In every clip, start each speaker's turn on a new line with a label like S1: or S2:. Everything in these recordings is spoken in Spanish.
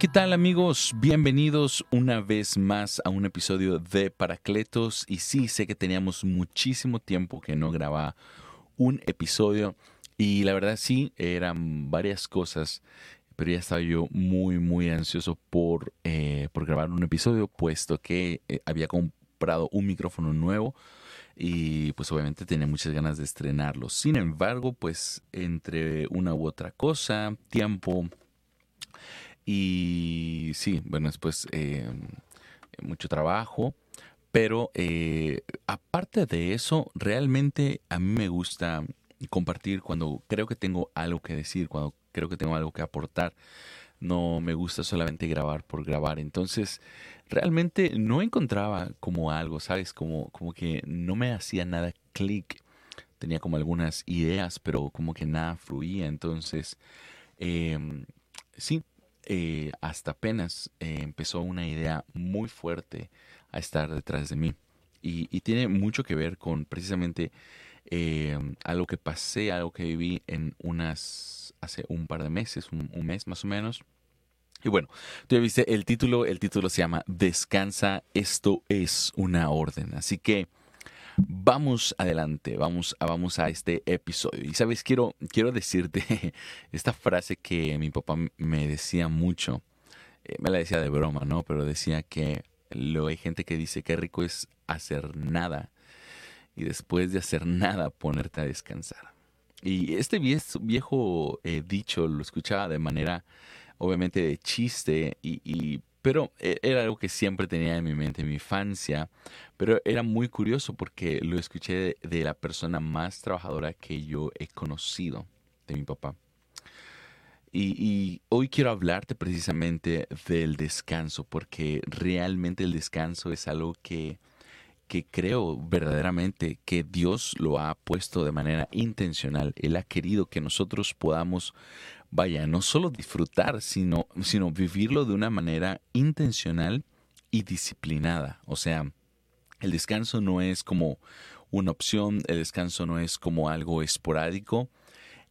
S1: ¿qué tal amigos? Bienvenidos una vez más a un episodio de Paracletos. Y sí, sé que teníamos muchísimo tiempo que no grababa un episodio. Y la verdad sí, eran varias cosas. Pero ya estaba yo muy, muy ansioso por, eh, por grabar un episodio, puesto que eh, había comprado un micrófono nuevo y pues obviamente tenía muchas ganas de estrenarlo. Sin embargo, pues entre una u otra cosa, tiempo y sí, bueno, después eh, mucho trabajo, pero eh, aparte de eso, realmente a mí me gusta compartir cuando creo que tengo algo que decir, cuando creo que tengo algo que aportar. No me gusta solamente grabar por grabar. Entonces, realmente no encontraba como algo, ¿sabes? Como, como que no me hacía nada clic. Tenía como algunas ideas, pero como que nada fluía. Entonces, em, sí, eh, hasta apenas eh, empezó una idea muy fuerte a estar detrás de mí. Y, tiene mucho que ver con precisamente em, algo que pasé, algo que viví en unas hace un par de meses, un, mes más o menos. Y bueno, tú ya viste el título, el título se llama Descansa, esto es una orden. Así que vamos adelante, vamos a, vamos a este episodio. Y sabes, quiero, quiero decirte esta frase que mi papá me decía mucho, eh, me la decía de broma, ¿no? Pero decía que lo hay gente que dice que rico es hacer nada y después de hacer nada ponerte a descansar. Y este viejo eh, dicho lo escuchaba de manera, obviamente, de chiste, y, pero e, era algo que siempre tenía en mi mente, en mi infancia, pero era muy curioso porque lo escuché de, la persona más trabajadora que yo he conocido, de mi papá. Y, y, hoy quiero hablarte precisamente del descanso, porque realmente el descanso es algo que que creo verdaderamente que Dios lo ha puesto de manera intencional. Él ha querido que nosotros podamos, vaya, no solo disfrutar, sino, sino vivirlo de una manera intencional y disciplinada. O sea, el descanso no es como una opción, el descanso no es como algo esporádico,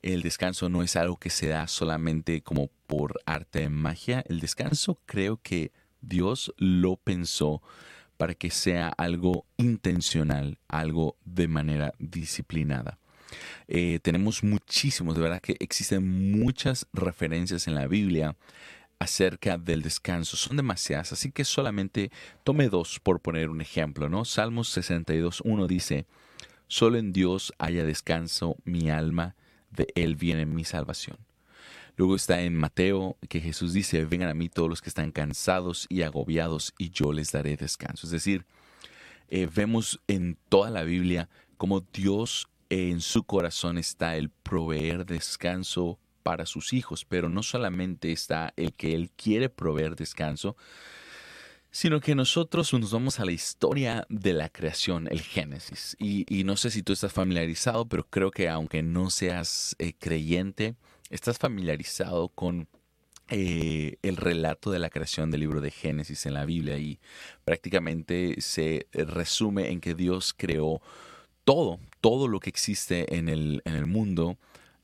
S1: el descanso no es algo que se da solamente como por arte de magia. El descanso creo que Dios lo pensó para que sea algo intencional, algo de manera disciplinada. Eh, tenemos muchísimos, de verdad que existen muchas referencias en la Biblia acerca del descanso. Son demasiadas, así que solamente tome dos por poner un ejemplo, ¿no? Salmos 62.1 dice, Solo en Dios haya descanso mi alma, de Él viene mi salvación. Luego está en Mateo que Jesús dice, vengan a mí todos los que están cansados y agobiados y yo les daré descanso. Es decir, eh, vemos en toda la Biblia cómo Dios en su corazón está el proveer descanso para sus hijos, pero no solamente está el que Él quiere proveer descanso, sino que nosotros nos vamos a la historia de la creación, el Génesis. Y, no sé si tú estás familiarizado, pero creo que aunque no seas eh, creyente, estás familiarizado con eh, el relato de la creación del libro de Génesis en la Biblia y prácticamente se resume en que Dios creó todo, todo lo que existe en el, en el mundo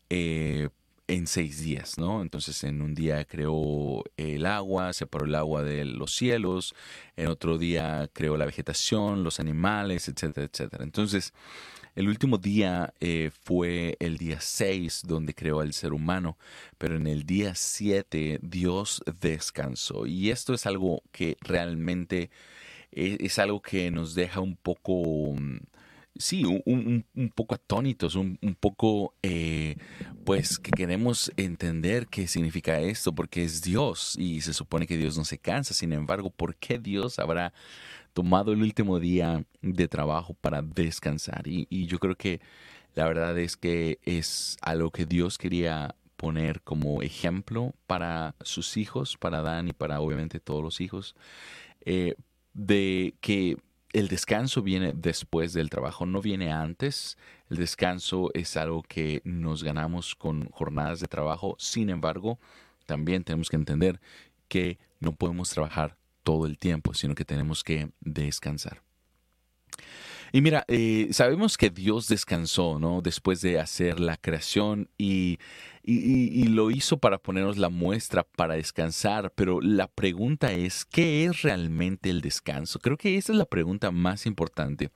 S1: eh, en seis días, ¿no? Entonces en un día creó el agua, separó el agua de los cielos, en otro día creó la vegetación, los animales, etcétera, etcétera. Entonces, el último día eh, fue el día 6 donde creó al ser humano, pero en el día 7 Dios descansó. Y esto es algo que realmente eh, es, algo que nos deja un poco mm, sí, un, poco atónitos, un, poco, eh, pues, que queremos entender qué significa esto, porque es Dios y se supone que Dios no se cansa. Sin embargo, ¿por qué Dios habrá tomado el último día de trabajo para descansar. Y, yo creo que la verdad es que es algo que Dios quería poner como ejemplo para sus hijos, para Dan y para obviamente todos los hijos, eh, de que el descanso viene después del trabajo, no viene antes. El descanso es algo que nos ganamos con jornadas de trabajo. Sin embargo, también tenemos que entender que no podemos trabajar todo el tiempo, sino que tenemos que descansar. Y mira, eh, sabemos que Dios descansó, ¿no? Después de hacer la creación y, y, lo hizo para ponernos la muestra para descansar, pero la pregunta es, ¿qué es realmente el descanso? Creo que esa es la pregunta más importante.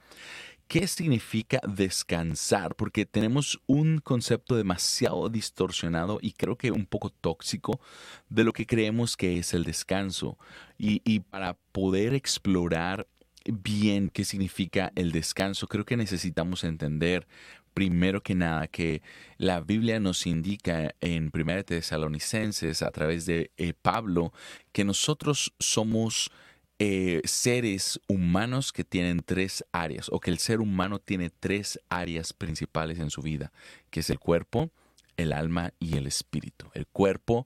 S1: ¿Qué significa descansar? Porque tenemos un concepto demasiado distorsionado y creo que un poco tóxico de lo que creemos que es el descanso. Y, y para poder explorar bien qué significa el descanso, creo que necesitamos entender primero que nada que la Biblia nos indica en 1 Tesalonicenses a través de eh, Pablo que nosotros somos eh, seres humanos que tienen tres áreas o que el ser humano tiene tres áreas principales en su vida, que es el cuerpo, el alma y el espíritu. El cuerpo,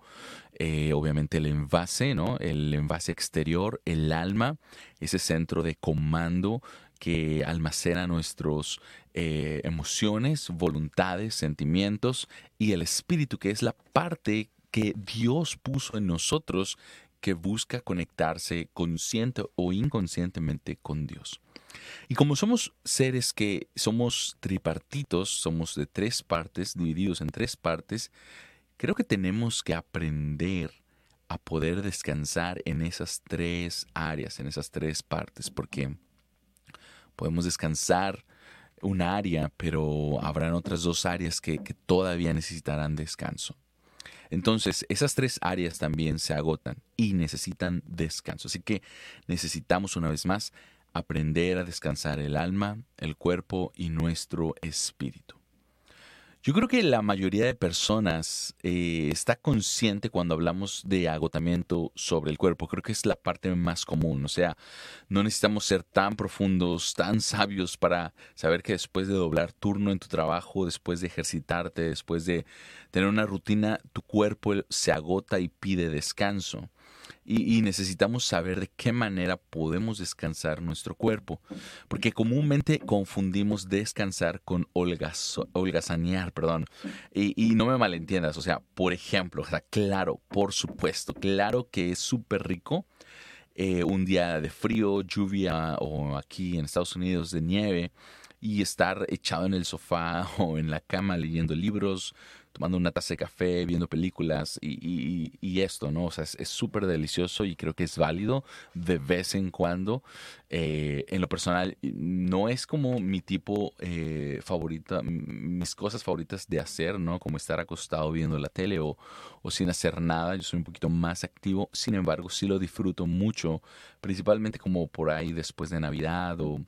S1: eh, obviamente el envase, ¿no? El envase exterior, el alma, ese centro de comando que almacena nuestras eh, emociones, voluntades, sentimientos, y el espíritu, que es la parte que Dios puso en nosotros que busca conectarse consciente o inconscientemente con Dios. Y como somos seres que somos tripartitos, somos de tres partes, divididos en tres partes, creo que tenemos que aprender a poder descansar en esas tres áreas, en esas tres partes, porque podemos descansar un área, pero habrán otras dos áreas que, que todavía necesitarán descanso. Entonces, esas tres áreas también se agotan y necesitan descanso. Así que necesitamos una vez más aprender a descansar el alma, el cuerpo y nuestro espíritu. Yo creo que la mayoría de personas eh, está consciente cuando hablamos de agotamiento sobre el cuerpo. Creo que es la parte más común. O sea, no necesitamos ser tan profundos, tan sabios para saber que después de doblar turno en tu trabajo, después de ejercitarte, después de tener una rutina, tu cuerpo se agota y pide descanso y, necesitamos saber de qué manera podemos descansar nuestro cuerpo, porque comúnmente confundimos descansar con holgazanear, perdón, y, no me malentiendas, o sea, por ejemplo, o sea, claro, por supuesto, claro que es súper rico eh, un día de frío, lluvia o aquí en Estados Unidos de nieve y estar echado en el sofá o en la cama leyendo libros, tomando una taza de café, viendo películas y, esto, ¿no? O sea, es súper delicioso y creo que es válido de vez en cuando. Eh, en lo personal, no es como mi tipo eh, favorita, mis cosas favoritas de hacer, ¿no? Como estar acostado viendo la tele o, o sin hacer nada. Yo soy un poquito más activo, sin embargo, sí lo disfruto mucho, principalmente como por ahí después de Navidad o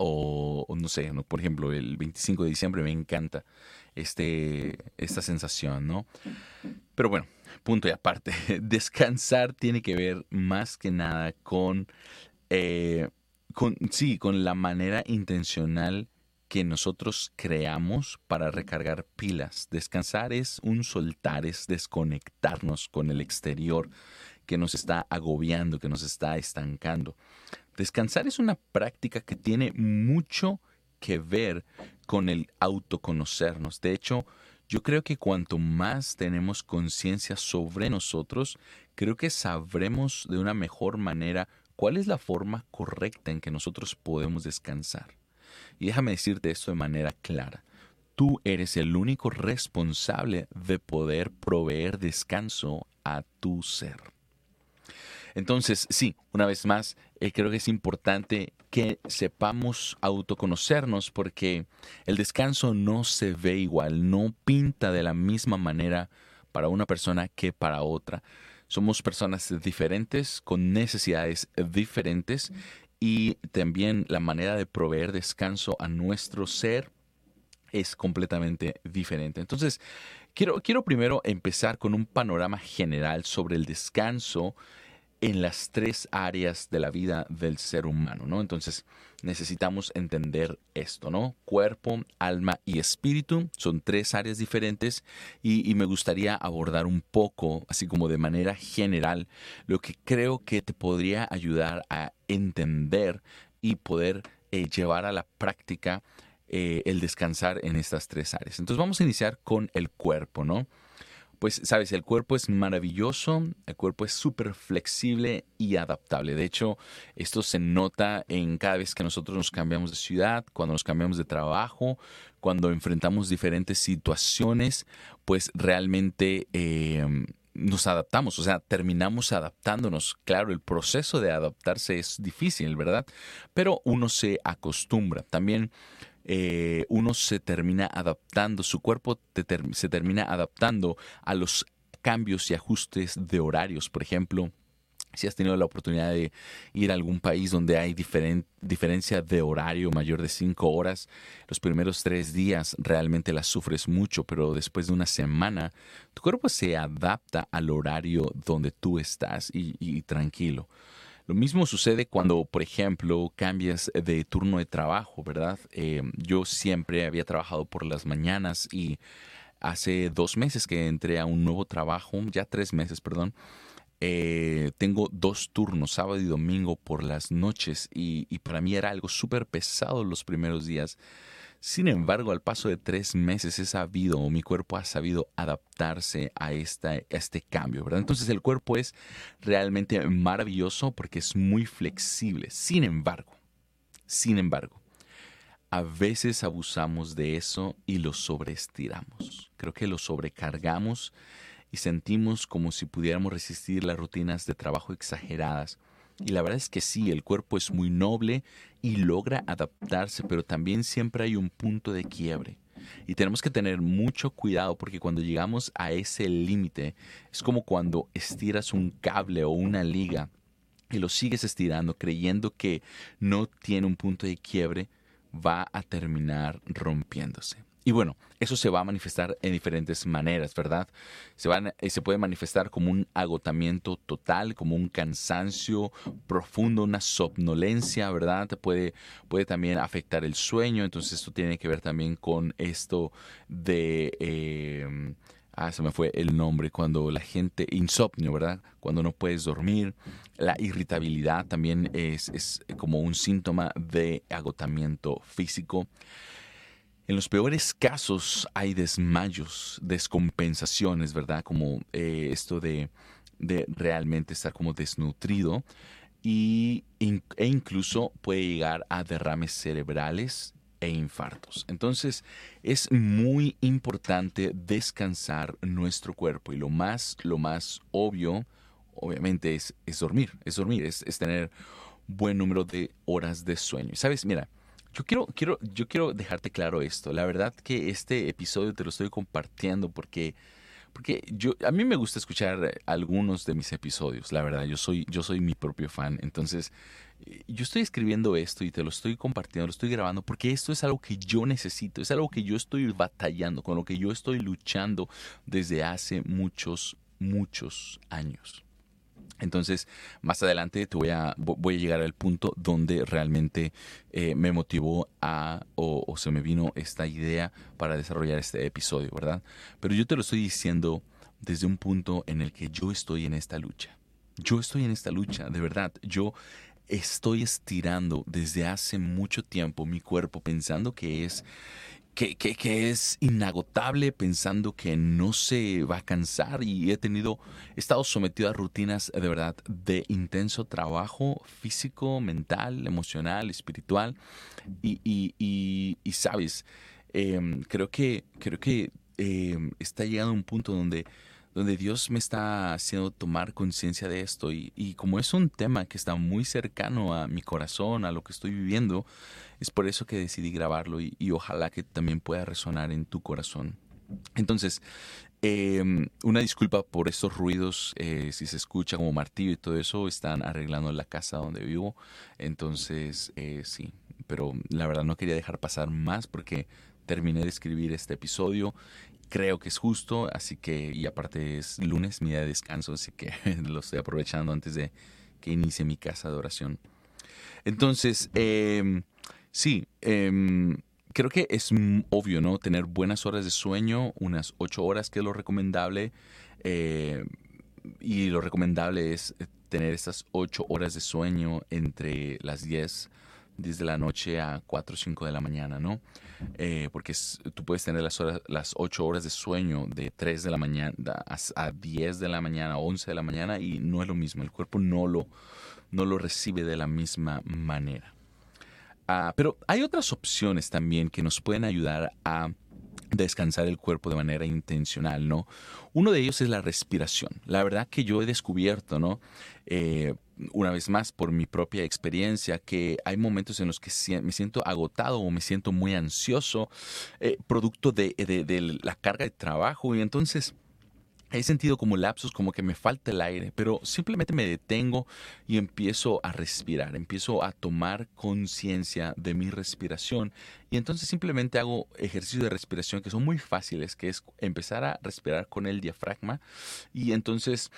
S1: o, no sé, por ejemplo, el 25 de diciembre me encanta este, esta sensación, ¿no? Pero bueno, punto y aparte, descansar tiene que ver más que nada con, eh, con, sí, con la manera intencional que nosotros creamos para recargar pilas. Descansar es un soltar, es desconectarnos con el exterior que nos está agobiando, que nos está estancando. Descansar es una práctica que tiene mucho que ver con el autoconocernos. De hecho, yo creo que cuanto más tenemos conciencia sobre nosotros, creo que sabremos de una mejor manera cuál es la forma correcta en que nosotros podemos descansar. Y déjame decirte esto de manera clara. Tú eres el único responsable de poder proveer descanso a tu ser. Entonces, sí, una vez más, eh, creo que es importante que sepamos autoconocernos porque el descanso no se ve igual, no pinta de la misma manera para una persona que para otra. Somos personas diferentes, con necesidades diferentes y también la manera de proveer descanso a nuestro ser es completamente diferente. Entonces, quiero, quiero primero empezar con un panorama general sobre el descanso en las tres áreas de la vida del ser humano, ¿no? Entonces necesitamos entender esto, ¿no? Cuerpo, alma y espíritu son tres áreas diferentes y, me gustaría abordar un poco, así como de manera general, lo que creo que te podría ayudar a entender y poder eh, llevar a la práctica eh, el descansar en estas tres áreas. Entonces vamos a iniciar con el cuerpo, ¿no? Pues, sabes, el cuerpo es maravilloso, el cuerpo es súper flexible y adaptable. De hecho, esto se nota en cada vez que nosotros nos cambiamos de ciudad, cuando nos cambiamos de trabajo, cuando enfrentamos diferentes situaciones, pues realmente em, nos adaptamos, o sea, terminamos adaptándonos. Claro, el proceso de adaptarse es difícil, ¿verdad? Pero uno se acostumbra. También eh, uno se termina adaptando, su cuerpo se termina adaptando a los cambios y ajustes de horarios. Por ejemplo, si has tenido la oportunidad de ir a algún país donde hay diferencia de horario mayor de cinco horas, los primeros tres días realmente las sufres mucho, pero después de una semana tu cuerpo se adapta al horario donde tú estás y tranquilo. Lo mismo sucede cuando, por ejemplo, cambias de turno de trabajo, ¿verdad? Eh, yo siempre había trabajado por las mañanas y hace dos meses que entré a un nuevo trabajo, ya tres meses, perdón. Eh, tengo dos turnos, sábado y domingo por las noches y, y para mí era algo súper pesado los primeros días sin embargo, al paso de tres meses he sabido, o mi cuerpo ha sabido adaptarse a, esta, este cambio, ¿verdad? Entonces el cuerpo es realmente maravilloso porque es muy flexible. Sin embargo, sin embargo, a veces abusamos de eso y lo sobreestiramos. Creo que lo sobrecargamos y sentimos como si pudiéramos resistir las rutinas de trabajo exageradas y la verdad es que sí, el cuerpo es muy noble y logra adaptarse, pero también siempre hay un punto de quiebre. Y tenemos que tener mucho cuidado porque cuando llegamos a ese límite es como cuando estiras un cable o una liga y lo sigues estirando creyendo que no tiene un punto de quiebre, va a terminar rompiéndose. Y bueno, eso se va a manifestar en diferentes maneras, ¿verdad? Se, van, eh, se puede manifestar como un agotamiento total, como un cansancio profundo, una somnolencia, ¿verdad? Puede, puede también afectar el sueño, entonces esto tiene que ver también con esto de... Em, ah, se me fue el nombre, cuando la gente, insomnio, ¿verdad? Cuando no puedes dormir. La irritabilidad también es, es como un síntoma de agotamiento físico. En los peores casos hay desmayos, descompensaciones, ¿verdad? Como eh, esto de, realmente estar como desnutrido y, e incluso puede llegar a derrames cerebrales e infartos. Entonces es muy importante descansar nuestro cuerpo y lo más, lo más obvio, obviamente, es, es dormir, es dormir, es, es tener buen número de horas de sueño. ¿Sabes? Mira, yo quiero, quiero, yo quiero dejarte claro esto. La verdad que este episodio te lo estoy compartiendo porque, porque yo, a mí me gusta escuchar algunos de mis episodios. La verdad, yo soy, yo soy mi propio fan. Entonces, yo estoy escribiendo esto y te lo estoy compartiendo, lo estoy grabando porque esto es algo que yo necesito, es algo que yo estoy batallando, con lo que yo estoy luchando desde hace muchos, muchos años. Entonces, más adelante te voy a, voy a llegar al punto donde realmente eh, me motivó a, o, se me vino esta idea para desarrollar este episodio, ¿verdad? Pero yo te lo estoy diciendo desde un punto en el que yo estoy en esta lucha. Yo estoy en esta lucha, de verdad. Yo estoy estirando desde hace mucho tiempo mi cuerpo pensando que es que, es inagotable pensando que no se va a cansar y he tenido, he estado sometido a rutinas de verdad de intenso trabajo físico, mental, emocional, espiritual. Y, y, sabes, em, creo que, creo que em, está llegando un punto donde donde Dios me está haciendo tomar conciencia de esto y, como es un tema que está muy cercano a mi corazón, a lo que estoy viviendo, es por eso que decidí grabarlo y, ojalá que también pueda resonar en tu corazón. Entonces, em, una disculpa por estos ruidos, eh, si se escucha como martillo y todo eso, están arreglando la casa donde vivo. Entonces, eh, sí, pero la verdad no quería dejar pasar más porque terminé de escribir este episodio creo que es justo, así que, y aparte es lunes, mi día de descanso, así que lo estoy aprovechando antes de que inicie mi casa de oración. Entonces, em, sí, em, creo que es obvio, ¿no? Tener buenas horas de sueño, unas ocho horas, que es lo recomendable. Eh, y lo recomendable es tener estas ocho horas de sueño entre las 10 10 de la noche a 4 o 5 de la mañana, ¿no? Eh, porque tú puedes tener las, horas, las 8 horas de sueño de 3 de la mañana a, 10 de la mañana, 11 de la mañana y no es lo mismo, el cuerpo no lo, no lo recibe de la misma manera. Ah, pero hay otras opciones también que nos pueden ayudar a descansar el cuerpo de manera intencional, ¿no? Uno de ellos es la respiración. La verdad que yo he descubierto, ¿no? Eh, una vez más por mi propia experiencia, que hay momentos en los que me siento agotado o me siento muy ansioso, eh, producto de, de la carga de trabajo y entonces He sentido como lapsos, como que me falta el aire, pero simplemente me detengo y empiezo a respirar, empiezo a tomar conciencia de mi respiración. Y entonces simplemente hago ejercicios de respiración que son muy fáciles, que es empezar a respirar con el diafragma y entonces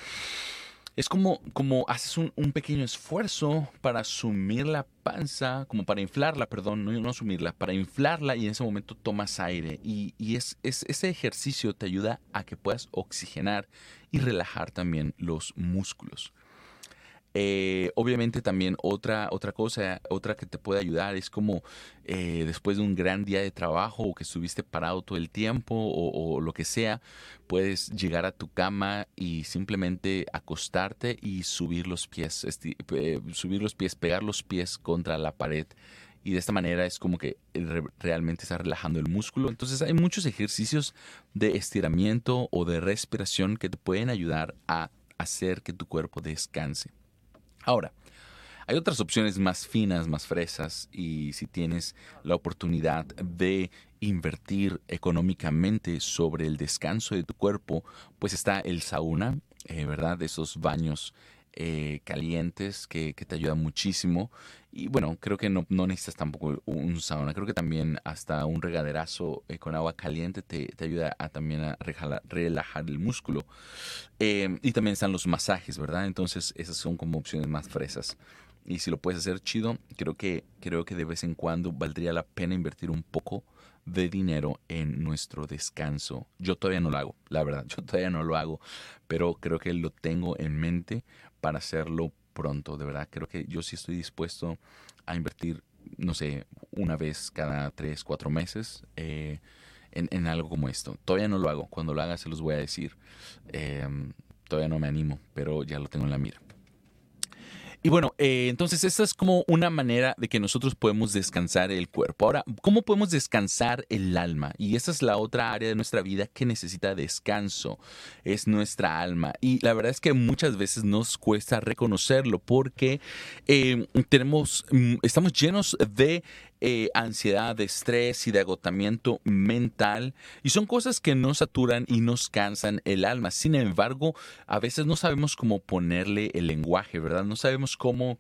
S1: es como, como haces un, pequeño esfuerzo para sumir la panza, como para inflarla, perdón, no, no sumirla, para inflarla y en ese momento tomas aire. Y, es, ese ejercicio te ayuda a que puedas oxigenar y relajar también los músculos. Eh, obviamente también otra, otra cosa, otra que te puede ayudar es como eh, después de un gran día de trabajo o que estuviste parado todo el tiempo o, lo que sea, puedes llegar a tu cama y simplemente acostarte y subir los pies, eh, subir los pies, pegar los pies contra la pared y de esta manera es como que realmente está relajando el músculo. Entonces hay muchos ejercicios de estiramiento o de respiración que te pueden ayudar a hacer que tu cuerpo descanse. Ahora, hay otras opciones más finas, más fresas y si tienes la oportunidad de invertir económicamente sobre el descanso de tu cuerpo, pues está el sauna, eh, ¿verdad? Esos baños eh, calientes que, te ayudan muchísimo. Y bueno, creo que no, necesitas tampoco un sauna. Creo que también hasta un regaderazo eh, con agua caliente te, ayuda a también a relajar, el músculo. Eh, y también están los masajes, ¿verdad? Entonces esas son como opciones más fresas. Y si lo puedes hacer chido, creo que, creo que de vez en cuando valdría la pena invertir un poco de dinero en nuestro descanso. Yo todavía no lo hago, la verdad, yo todavía no lo hago, pero creo que lo tengo en mente para hacerlo pronto, de verdad. Creo que yo sí estoy dispuesto a invertir, no sé, una vez cada tres, cuatro meses eh, en, algo como esto. Todavía no lo hago, cuando lo haga se los voy a decir. Em, todavía no me animo, pero ya lo tengo en la mira. Y bueno, eh, entonces esta es como una manera de que nosotros podemos descansar el cuerpo. Ahora, ¿cómo podemos descansar el alma? Y esa es la otra área de nuestra vida que necesita descanso, es nuestra alma. Y la verdad es que muchas veces nos cuesta reconocerlo porque eh, tenemos, mm, estamos llenos de eh, ansiedad, de estrés y de agotamiento mental. Y son cosas que nos saturan y nos cansan el alma. Sin embargo, a veces no sabemos cómo ponerle el lenguaje, ¿verdad? No sabemos cómo...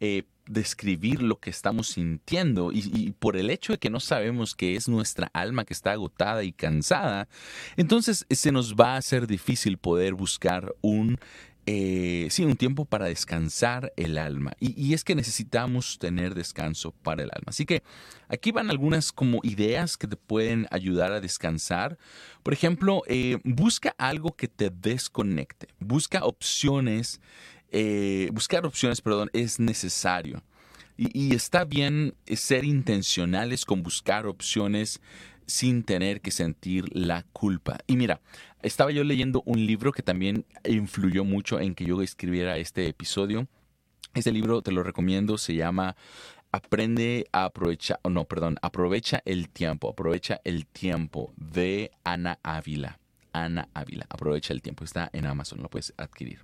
S1: Eh, describir lo que estamos sintiendo y, por el hecho de que no sabemos que es nuestra alma que está agotada y cansada, entonces se nos va a hacer difícil poder buscar un eh, sí, un tiempo para descansar el alma. Y, es que necesitamos tener descanso para el alma. Así que aquí van algunas como ideas que te pueden ayudar a descansar. Por ejemplo, eh, busca algo que te desconecte. Busca opciones. Eh, buscar opciones, perdón, es necesario. y está bien ser intencionales con buscar opciones sin tener que sentir la culpa. Y mira, estaba yo leyendo un libro que también influyó mucho en que yo escribiera este episodio. Este libro te lo recomiendo, se llama Aprende a aprovechar, no, perdón, aprovecha el tiempo, aprovecha el tiempo de Ana Ávila. Ana Ávila, aprovecha el tiempo, está en Amazon, lo puedes adquirir.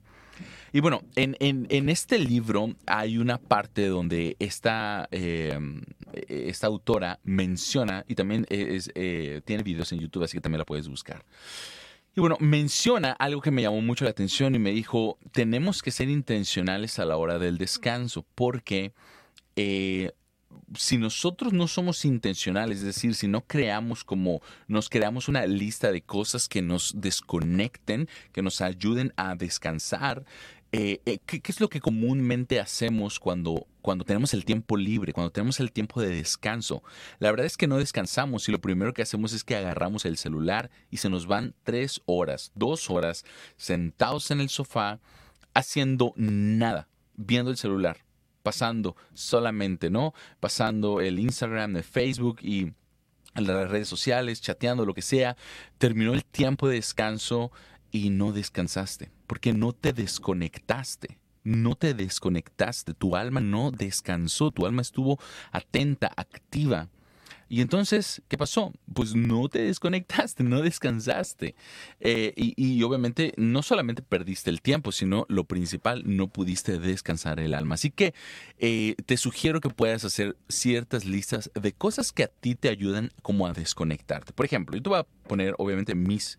S1: Y bueno, en, en, este libro hay una parte donde esta, em, esta autora menciona, y también es, eh, tiene videos en YouTube, así que también la puedes buscar. Y bueno, menciona algo que me llamó mucho la atención y me dijo, tenemos que ser intencionales a la hora del descanso, porque eh, si nosotros no somos intencionales, es decir, si no creamos como nos creamos una lista de cosas que nos desconecten, que nos ayuden a descansar, eh, eh, ¿qué, es lo que comúnmente hacemos cuando, cuando tenemos el tiempo libre, cuando tenemos el tiempo de descanso? La verdad es que no descansamos y lo primero que hacemos es que agarramos el celular y se nos van tres horas, dos horas sentados en el sofá haciendo nada, viendo el celular pasando solamente, ¿no? Pasando el Instagram, el Facebook y las redes sociales, chateando, lo que sea. Terminó el tiempo de descanso y no descansaste, porque no te desconectaste. No te desconectaste, tu alma no descansó, tu alma estuvo atenta, activa. Y entonces, ¿qué pasó? Pues no te desconectaste, no descansaste. Eh, y, obviamente no solamente perdiste el tiempo, sino lo principal, no pudiste descansar el alma. Así que eh, te sugiero que puedas hacer ciertas listas de cosas que a ti te ayudan como a desconectarte. Por ejemplo, yo te voy a poner obviamente mis,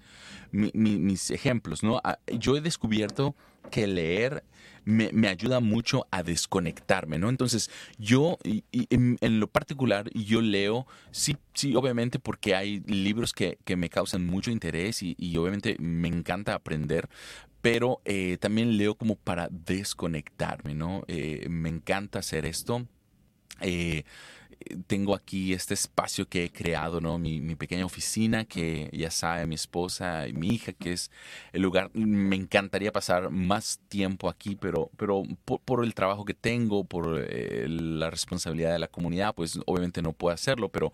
S1: mis ejemplos, ¿no? Ah, yo he descubierto que leer me, ayuda mucho a desconectarme, ¿no? Entonces, yo, en, lo particular, yo leo, sí, sí, obviamente, porque hay libros que, me causan mucho interés y, obviamente me encanta aprender, pero eh, también leo como para desconectarme, ¿no? Eh, me encanta hacer esto. Eh, tengo aquí este espacio que he creado, ¿no? Mi, mi, pequeña oficina que ya sabe mi esposa y mi hija, que es el lugar. Me encantaría pasar más tiempo aquí, pero, pero por, el trabajo que tengo, por eh, la responsabilidad de la comunidad, pues obviamente no puedo hacerlo, pero,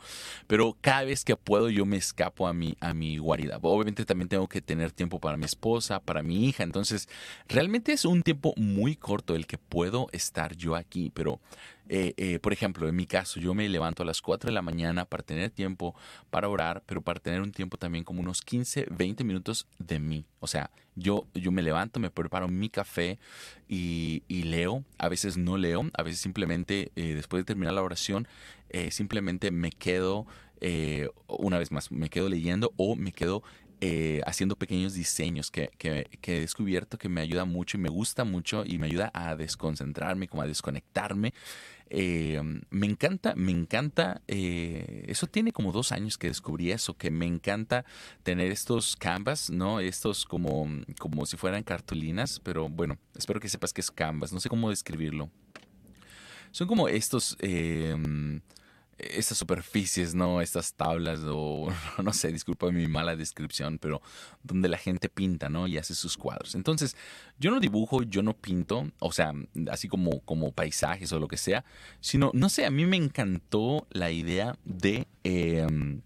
S1: pero cada vez que puedo yo me escapo a mi, a mi guarida. Obviamente también tengo que tener tiempo para mi esposa, para mi hija, entonces realmente es un tiempo muy corto el que puedo estar yo aquí, pero eh, eh, por ejemplo, en mi caso, yo me levanto a las 4 de la mañana para tener tiempo para orar, pero para tener un tiempo también como unos 15, 20 minutos de mí. O sea, yo, yo me levanto, me preparo mi café y, leo. A veces no leo, a veces simplemente eh, después de terminar la oración, simplemente me quedo, una vez más, me quedo leyendo o me quedo haciendo pequeños diseños que, que, he descubierto que me ayuda mucho y me gusta mucho y me ayuda a desconcentrarme, como a desconectarme eh, me encanta, me encanta, eh, eso tiene como dos años que descubrí eso, que me encanta tener estos canvas, ¿no? Estos como, como si fueran cartulinas, pero bueno, espero que sepas que es canvas, no sé cómo describirlo. Son como estos... Estas superficies, ¿no? Estas tablas o no sé, disculpa mi mala descripción, pero donde la gente pinta, ¿no? Y hace sus cuadros. Entonces, yo no dibujo, yo no pinto, o sea, así como, como paisajes o lo que sea, sino, no sé, a mí me encantó la idea de... Em,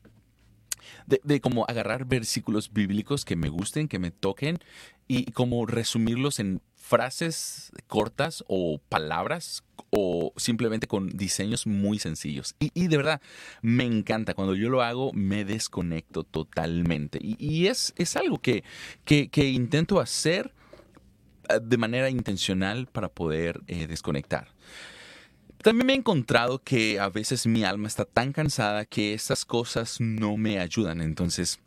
S1: de, de, como agarrar versículos bíblicos que me gusten, que me toquen y como resumirlos en frases cortas o palabras o simplemente con diseños muy sencillos. Y, de verdad, me encanta. Cuando yo lo hago, me desconecto totalmente. Y, es, es, algo que, que, intento hacer eh, de manera intencional para poder eh, desconectar. También me he encontrado que a veces mi alma está tan cansada que esas cosas no me ayudan. Entonces,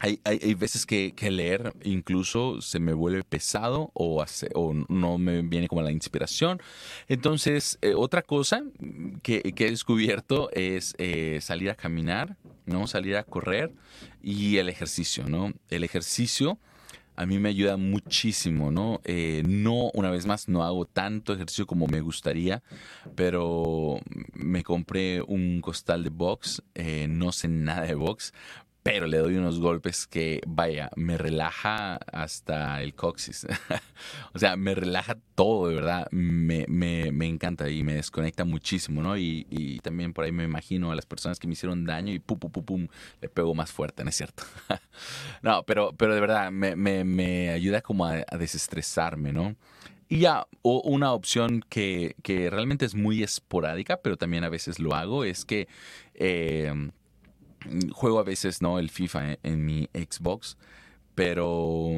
S1: hay, hay, veces que, leer incluso se me vuelve pesado o, o no me viene como la inspiración. Entonces, eh, otra cosa que, he descubierto es eh, salir a caminar, ¿no? Salir a correr y el ejercicio, ¿no? El ejercicio a mí me ayuda muchísimo, ¿no? Eh, no, una vez más, no hago tanto ejercicio como me gustaría, pero me compré un costal de box, no sé nada de box, pero le doy unos golpes que, vaya, me relaja hasta el coxis. o sea, me relaja todo, de verdad. Me, me, me, encanta y me desconecta muchísimo, ¿no? Y, y, también por ahí me imagino a las personas que me hicieron daño y pum, pum, pum, pum, le pego más fuerte, ¿no es cierto? no, pero, pero de verdad, me, me, me ayuda como a, desestresarme, ¿no? Y ya, una opción que, que, realmente es muy esporádica, pero también a veces lo hago, es que eh, juego a veces, ¿no? El FIFA en, mi Xbox. Pero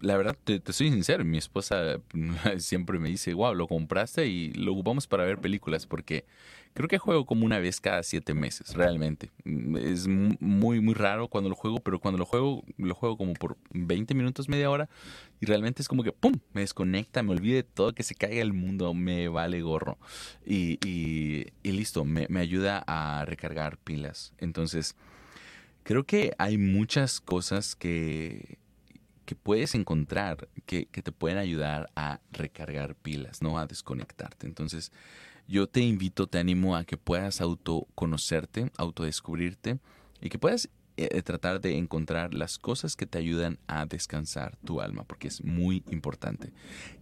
S1: la verdad, te, soy sincero, mi esposa siempre me dice, wow, lo compraste y lo ocupamos para ver películas porque creo que juego como una vez cada siete meses, realmente. Es muy, muy raro cuando lo juego, pero cuando lo juego, lo juego como por 20 minutos, media hora y realmente es como que, ¡pum!, me desconecta, me olvide de todo, que se caiga el mundo, me vale gorro. Y, y, y listo, me, me ayuda a recargar pilas. Entonces, creo que hay muchas cosas que, que puedes encontrar que, que, te pueden ayudar a recargar pilas, ¿no? A desconectarte. Entonces, yo te invito, te animo a que puedas autoconocerte, autodescubrirte y que puedas eh, tratar de encontrar las cosas que te ayudan a descansar tu alma, porque es muy importante.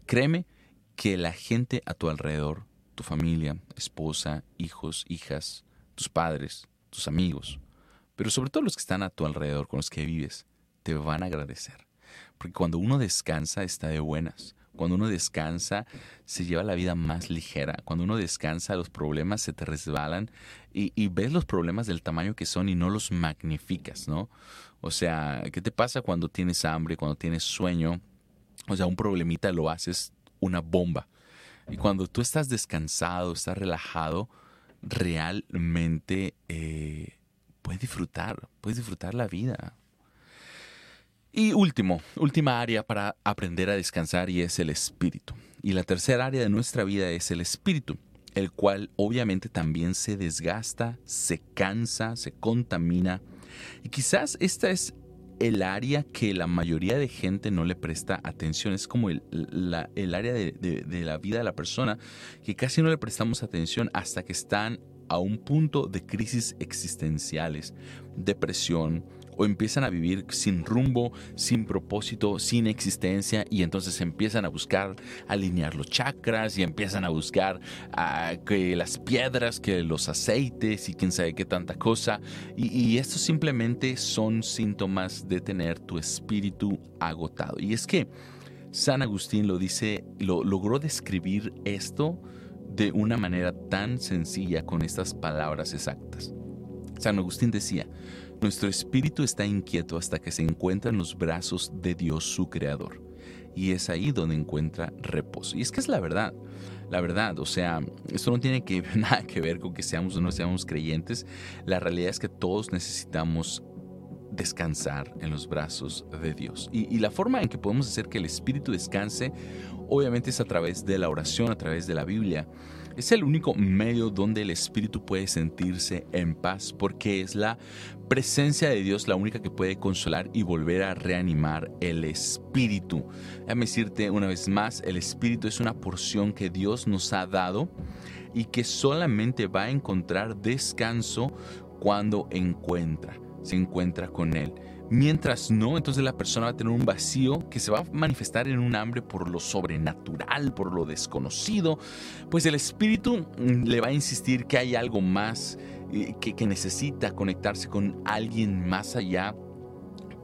S1: Créeme que la gente a tu alrededor tu familia, esposa, hijos, hijas, tus padres, tus amigos, pero sobre todo los que están a tu alrededor, con los que vives, te van a agradecer. Porque cuando uno descansa está de buenas. Cuando uno descansa, se lleva la vida más ligera. Cuando uno descansa, los problemas se te resbalan y, ves los problemas del tamaño que son y no los magnificas, ¿no? O sea, ¿qué te pasa cuando tienes hambre, cuando tienes sueño? O sea, un problemita lo haces una bomba. Y cuando tú estás descansado, estás relajado, realmente eh, puedes disfrutar, puedes disfrutar la vida. Y último, última área para aprender a descansar y es el espíritu. Y la tercera área de nuestra vida es el espíritu, el cual obviamente también se desgasta, se cansa, se contamina. Y quizás esta es el área que la mayoría de gente no le presta atención. Es como el, área de, de la vida de la persona que casi no le prestamos atención hasta que están a un punto de crisis existenciales, depresión, o empiezan a vivir sin rumbo, sin propósito, sin existencia y entonces empiezan a buscar alinear los chakras y empiezan a buscar ah, que las piedras, que los aceites y quién sabe qué tanta cosa. Y, y estos simplemente son síntomas de tener tu espíritu agotado. Y es que San Agustín lo dice, lo logró describir esto de una manera tan sencilla con estas palabras exactas. San Agustín decía, nuestro espíritu está inquieto hasta que se encuentra en los brazos de Dios su Creador. Y es ahí donde encuentra reposo. Y es que es la verdad. La verdad, o sea, esto no tiene que, nada que ver con que seamos o no seamos creyentes. La realidad es que todos necesitamos descansar en los brazos de Dios. Y, y, la forma en que podemos hacer que el Espíritu descanse, obviamente es a través de la oración, a través de la Biblia. Es el único medio donde el espíritu puede sentirse en paz porque es la presencia de Dios la única que puede consolar y volver a reanimar el espíritu. Déjame decirte una vez más, el espíritu es una porción que Dios nos ha dado y que solamente va a encontrar descanso cuando encuentra, se encuentra con Él. Mientras no, entonces la persona va a tener un vacío que se va a manifestar en un hambre por lo sobrenatural, por lo desconocido. Pues el espíritu mm, le va a insistir que hay algo más, eh, que, necesita conectarse con alguien más allá.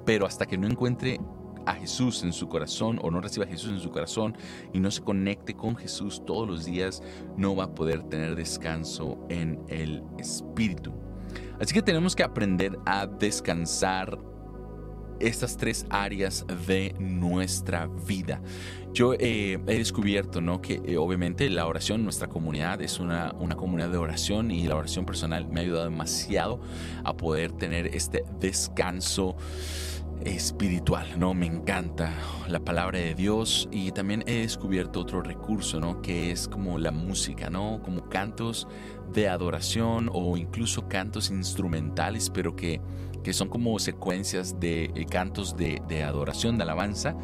S1: Pero hasta que no encuentre a Jesús en su corazón o no reciba a Jesús en su corazón y no se conecte con Jesús todos los días, no va a poder tener descanso en el espíritu. Así que tenemos que aprender a descansar estas tres áreas de nuestra vida. Yo eh, he descubierto ¿no? que eh, obviamente la oración, nuestra comunidad es una, una comunidad de oración y la oración personal me ha ayudado demasiado a poder tener este descanso espiritual, ¿no? Me encanta la palabra de Dios y también he descubierto otro recurso, ¿no? Que es como la música, ¿no? Como cantos de adoración o incluso cantos instrumentales, pero que que son como secuencias de eh, cantos de, adoración, de alabanza.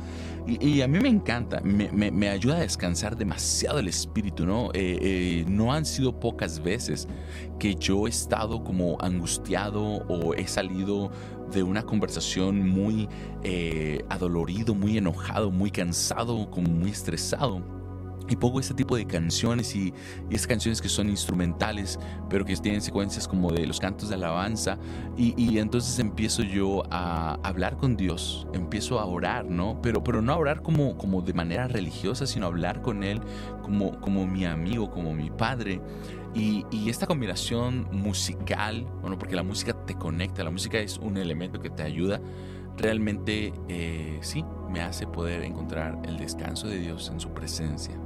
S1: Y, a mí me encanta, me, ayuda a descansar demasiado el espíritu, ¿no? Eh, eh, no han sido pocas veces que yo he estado como angustiado o he salido de una conversación muy adolorido, muy enojado, muy cansado, como muy estresado y pongo este tipo de canciones y, y canciones que son instrumentales, pero que tienen secuencias como de los cantos de alabanza. Y, y, entonces empiezo yo a hablar con Dios, empiezo a orar, ¿no? Pero, pero no a orar como, como de manera religiosa, sino a hablar con Él como, como mi amigo, como mi padre. Y, y, esta combinación musical, bueno, porque la música te conecta, la música es un elemento que te ayuda, realmente eh, sí, me hace poder encontrar el descanso de Dios en su presencia.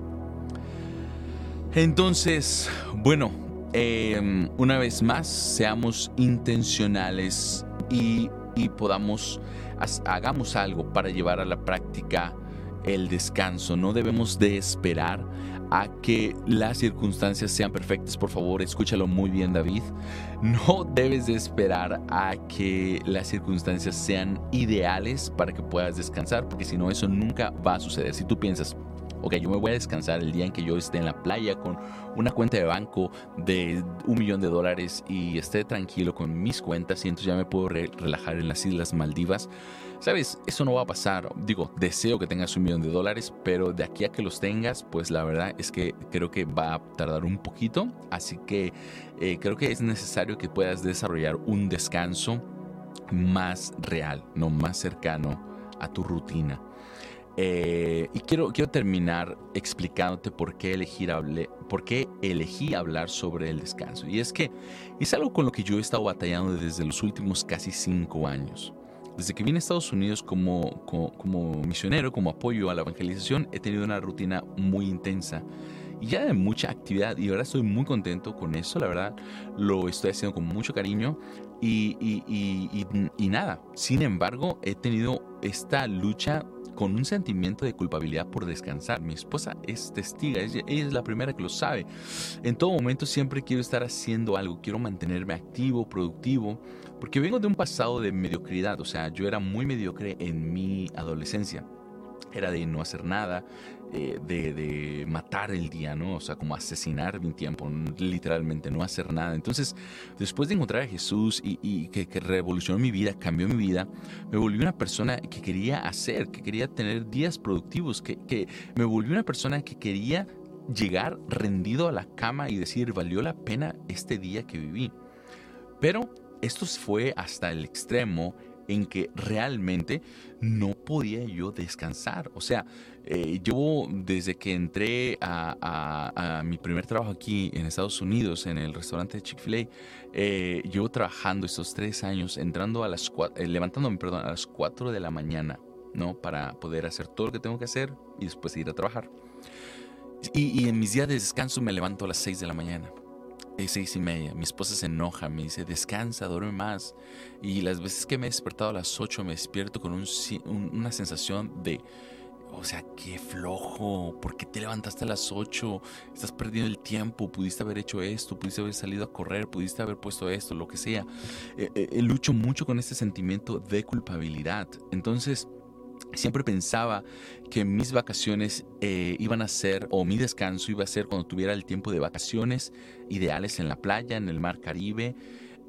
S1: Entonces, bueno, em, una vez más, seamos intencionales y, podamos, hagamos algo para llevar a la práctica el descanso. No debemos de esperar a que las circunstancias sean perfectas. Por favor, escúchalo muy bien, David. No debes de esperar a que las circunstancias sean ideales para que puedas descansar, porque si no, eso nunca va a suceder. Si tú piensas, ok, yo me voy a descansar el día en que yo esté en la playa con una cuenta de banco de un millón de dólares y esté tranquilo con mis cuentas y entonces ya me puedo relajar en las Islas Maldivas. Sabes, eso no va a pasar. Digo, deseo que tengas un millón de dólares, pero de aquí a que los tengas, pues la verdad es que creo que va a tardar un poquito. Así que eh, creo que es necesario que puedas desarrollar un descanso más real, no más cercano a tu rutina. Eh, y quiero, quiero terminar explicándote por qué, elegir por qué elegí hablar sobre el descanso. Y es que es algo con lo que yo he estado batallando desde los últimos casi cinco años. Desde que vine a Estados Unidos como, como, como misionero, como apoyo a la evangelización, he tenido una rutina muy intensa y ya de mucha actividad y ahora estoy muy contento con eso, la verdad lo estoy haciendo con mucho cariño y, y, y, y, nada, sin embargo he tenido esta lucha con un sentimiento de culpabilidad por descansar. Mi esposa es testiga, ella, es la primera que lo sabe. En todo momento siempre quiero estar haciendo algo, quiero mantenerme activo, productivo, porque vengo de un pasado de mediocridad, o sea, yo era muy mediocre en mi adolescencia era de no hacer nada, eh, de, matar el día, ¿no? O sea, como asesinar mi tiempo, literalmente, no hacer nada. Entonces, después de encontrar a Jesús y, que, revolucionó mi vida, cambió mi vida, me volví una persona que quería hacer, que quería tener días productivos, que, que me volví una persona que quería llegar rendido a la cama y decir, valió la pena este día que viví. Pero esto fue hasta el extremo en que realmente no podía yo descansar. O sea, eh, yo desde que entré a, mi primer trabajo aquí en Estados Unidos, en el restaurante Chick-fil-A, eh, llevo trabajando estos tres años, entrando a las eh, levantándome, perdón, a las 4 de la mañana, ¿no? Para poder hacer todo lo que tengo que hacer y después ir a trabajar. Y, en mis días de descanso me levanto a las 6 de la mañana es seis y media. Mi esposa se enoja, me dice, descansa, duerme más. Y las veces que me he despertado a las 8 me despierto con una sensación de, o sea, qué flojo, ¿por qué te levantaste a las 8? Estás perdiendo el tiempo, pudiste haber hecho esto, pudiste haber salido a correr, pudiste haber puesto esto, lo que sea. Eh, eh, lucho mucho con este sentimiento de culpabilidad. Entonces, Siempre pensaba que mis vacaciones eh, iban a ser, o mi descanso iba a ser cuando tuviera el tiempo de vacaciones ideales en la playa, en el mar Caribe.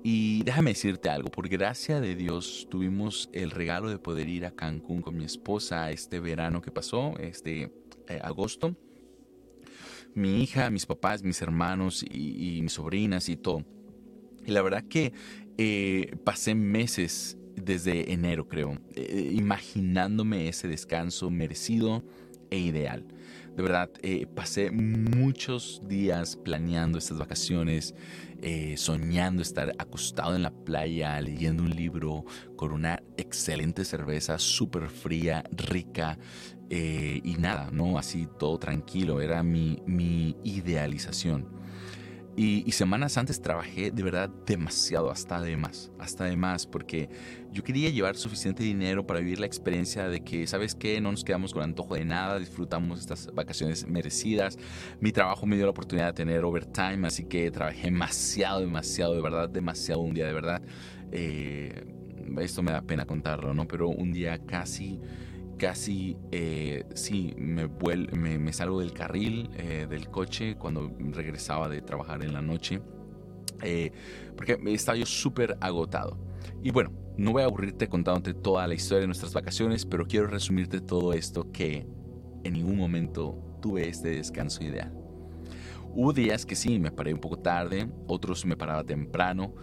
S1: Y déjame decirte algo, por gracia de Dios tuvimos el regalo de poder ir a Cancún con mi esposa este verano que pasó, este eh, agosto. Mi hija, mis papás, mis hermanos y, mis sobrinas y todo. Y la verdad que eh, pasé meses desde enero, creo, eh, imaginándome ese descanso merecido e ideal. De verdad, eh, pasé muchos días planeando estas vacaciones, eh, soñando estar acostado en la playa, leyendo un libro con una excelente cerveza, súper fría, rica y nada, ¿no? Así todo tranquilo, era mi, mi idealización. Y, semanas antes trabajé de verdad demasiado, hasta de más, hasta de más, porque yo quería llevar suficiente dinero para vivir la experiencia de que, ¿sabes qué? No nos quedamos con antojo de nada, disfrutamos estas vacaciones merecidas. Mi trabajo me dio la oportunidad de tener overtime, así que trabajé demasiado, demasiado, de verdad, demasiado un día, de verdad. Eh, esto me da pena contarlo, ¿no? Pero un día casi casi, eh, sí, me, salgo del carril eh, del coche cuando regresaba de trabajar en la noche, eh, porque estaba yo súper agotado. Y bueno, no voy a aburrirte contándote toda la historia de nuestras vacaciones, pero quiero resumirte todo esto que en ningún momento tuve este descanso ideal. Hubo días que sí, me paré un poco tarde, otros me paraba temprano,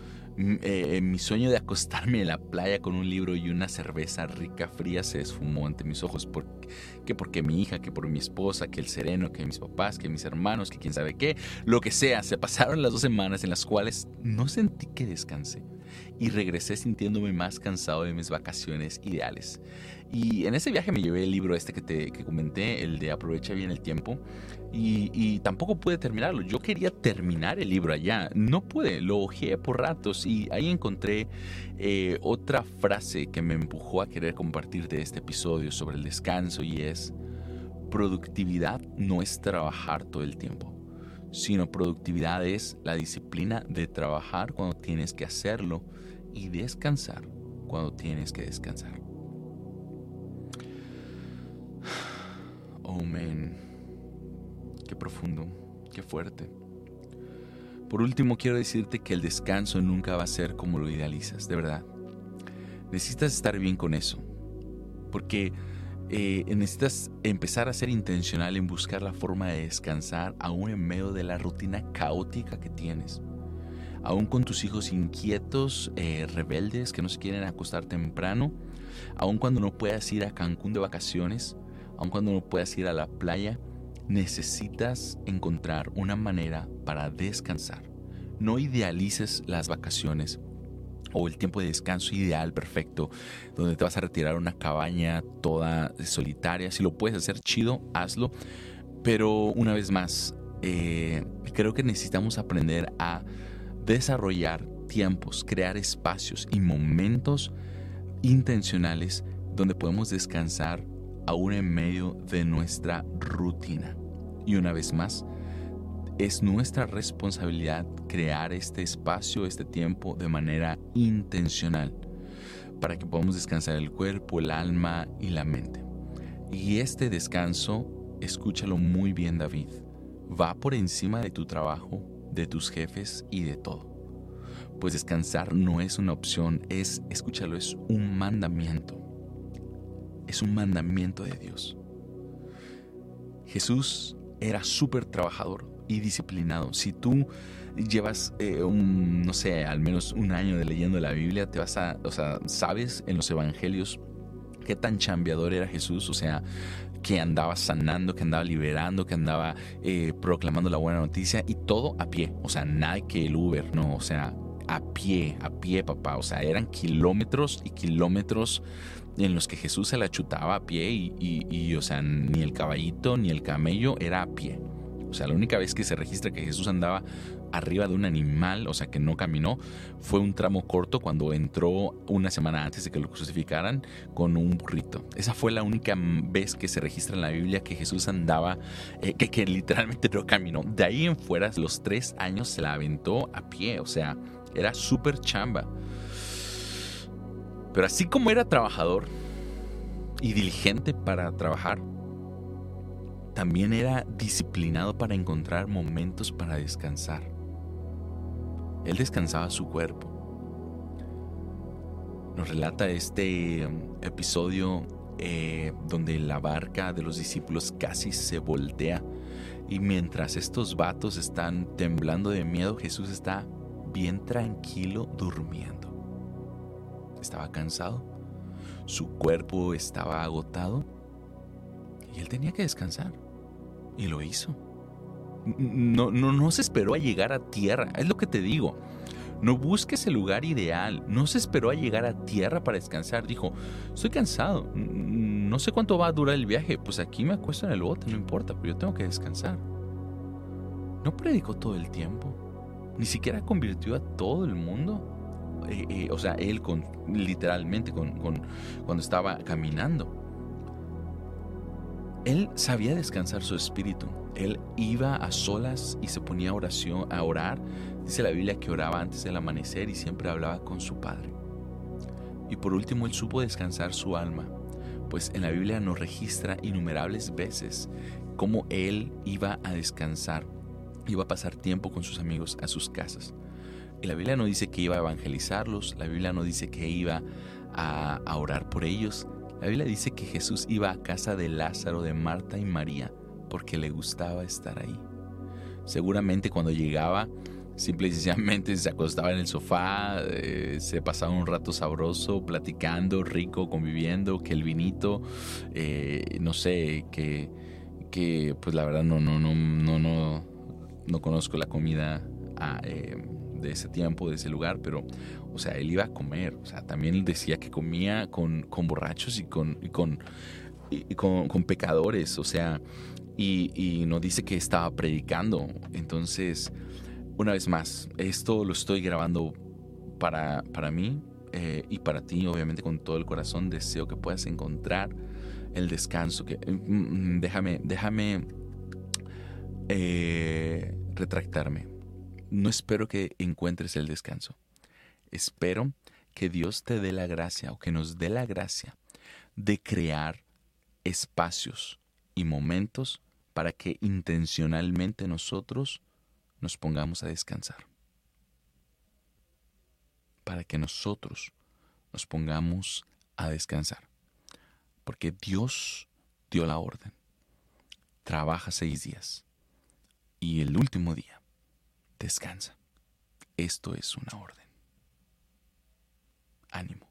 S1: eh, mi sueño de acostarme en la playa con un libro y una cerveza rica, fría, se esfumó ante mis ojos. que porque mi hija, que por mi esposa, que el sereno, que mis papás, que mis hermanos, que quién sabe qué, lo que sea. Se pasaron las dos semanas en las cuales no sentí que descansé y regresé sintiéndome más cansado de mis vacaciones ideales. Y en ese viaje me llevé el libro este que te que comenté, el de Aprovecha bien el tiempo, y, tampoco pude terminarlo. Yo quería terminar el libro allá, no pude, lo ojeé por ratos y ahí encontré eh, otra frase que me empujó a querer compartirte este episodio sobre el descanso y es, productividad no es trabajar todo el tiempo, sino productividad es la disciplina de trabajar cuando tienes que hacerlo y descansar cuando tienes que descansar. Oh, man. qué profundo, qué fuerte. Por último, quiero decirte que el descanso nunca va a ser como lo idealizas, de verdad. Necesitas estar bien con eso, porque eh, necesitas empezar a ser intencional en buscar la forma de descansar aún en medio de la rutina caótica que tienes. Aún con tus hijos inquietos, eh, rebeldes, que no se quieren acostar temprano, aún cuando no puedas ir a Cancún de vacaciones, aún cuando no puedas ir a la playa, necesitas encontrar una manera para descansar. No idealices las vacaciones o el tiempo de descanso ideal, perfecto, donde te vas a retirar una cabaña toda solitaria. Si lo puedes hacer chido, hazlo. Pero una vez más, eh, creo que necesitamos aprender a desarrollar tiempos, crear espacios y momentos intencionales donde podemos descansar aún en medio de nuestra rutina. Y una vez más, es nuestra responsabilidad crear este espacio, este tiempo de manera intencional para que podamos descansar el cuerpo, el alma y la mente. Y este descanso, escúchalo muy bien David, va por encima de tu trabajo, de tus jefes y de todo. Pues descansar no es una opción, es, escúchalo, es un mandamiento. Es un mandamiento de Dios. Jesús era súper trabajador, y disciplinado. Si tú llevas eh, no sé, al menos un año de leyendo la Biblia, te vas a, o sea, sabes en los evangelios qué tan chambeador era Jesús, o sea, que andaba sanando, que andaba liberando, que andaba eh, proclamando la buena noticia y todo a pie, o sea, nada que el Uber, no, o sea, a pie, a pie, papá, o sea, eran kilómetros y kilómetros en los que Jesús se la chutaba a pie y, y o sea, ni el caballito ni el camello era a pie. O sea, la única vez que se registra que Jesús andaba arriba de un animal, o sea, que no caminó, fue un tramo corto cuando entró una semana antes de que lo crucificaran con un burrito. Esa fue la única vez que se registra en la Biblia que Jesús andaba, eh, que, que literalmente no caminó. De ahí en fuera, los tres años se la aventó a pie, o sea, era súper chamba. Pero así como era trabajador y diligente para trabajar, también era disciplinado para encontrar momentos para descansar. Él descansaba su cuerpo. Nos relata este um, episodio eh, donde la barca de los discípulos casi se voltea y mientras estos vatos están temblando de miedo, Jesús está bien tranquilo durmiendo. Estaba cansado, su cuerpo estaba agotado y él tenía que descansar. Y lo hizo. No, no, no se esperó a llegar a tierra, es lo que te digo. No busques el lugar ideal. No se esperó a llegar a tierra para descansar. Dijo, estoy cansado. No sé cuánto va a durar el viaje. Pues aquí me acuesto en el bote, no importa, pero yo tengo que descansar. No predicó todo el tiempo. Ni siquiera convirtió a todo el mundo. Eh, eh, o sea, él con, literalmente con, cuando estaba caminando. Él sabía descansar su espíritu. Él iba a solas y se ponía a oración, a orar. Dice la Biblia que oraba antes del amanecer y siempre hablaba con su Padre. Y por último, él supo descansar su alma, pues en la Biblia nos registra innumerables veces cómo él iba a descansar, iba a pasar tiempo con sus amigos a sus casas. Y la Biblia no dice que iba a evangelizarlos, la Biblia no dice que iba a, a orar por ellos, la Biblia dice que Jesús iba a casa de Lázaro, de Marta y María, porque le gustaba estar ahí. Seguramente cuando llegaba, simple y sencillamente se acostaba en el sofá, eh, se pasaba un rato sabroso, platicando, rico, conviviendo, que el vinito, eh, no sé, que, que pues la verdad no, no, no, no, no, no conozco la comida. Ah, eh, de ese tiempo, de ese lugar, pero, o sea, él iba a comer, o sea, también decía que comía con, con borrachos y con, y con, y con, pecadores, o sea, y, y no dice que estaba predicando. Entonces, una vez más, esto lo estoy grabando para, para mí eh, y para ti, obviamente con todo el corazón, deseo que puedas encontrar el descanso. Que, mm, mm, déjame, déjame eh, retractarme no espero que encuentres el descanso. Espero que Dios te dé la gracia o que nos dé la gracia de crear espacios y momentos para que intencionalmente nosotros nos pongamos a descansar. Para que nosotros nos pongamos a descansar. Porque Dios dio la orden. Trabaja seis días. Y el último día, descansa. Esto es una orden. Ánimo.